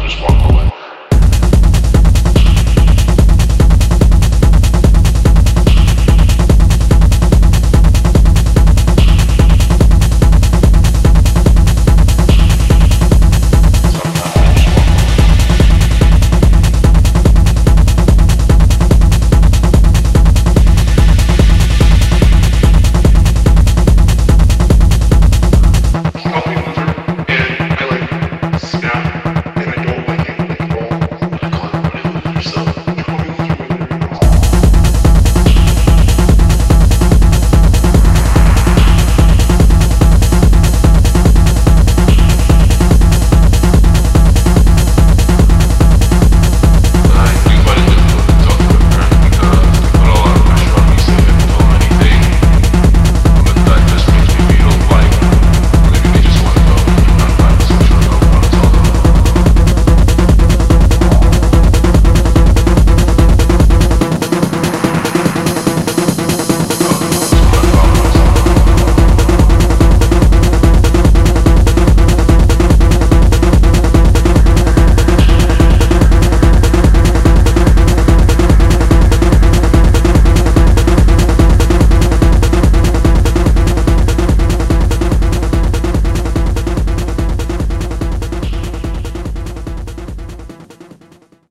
this one.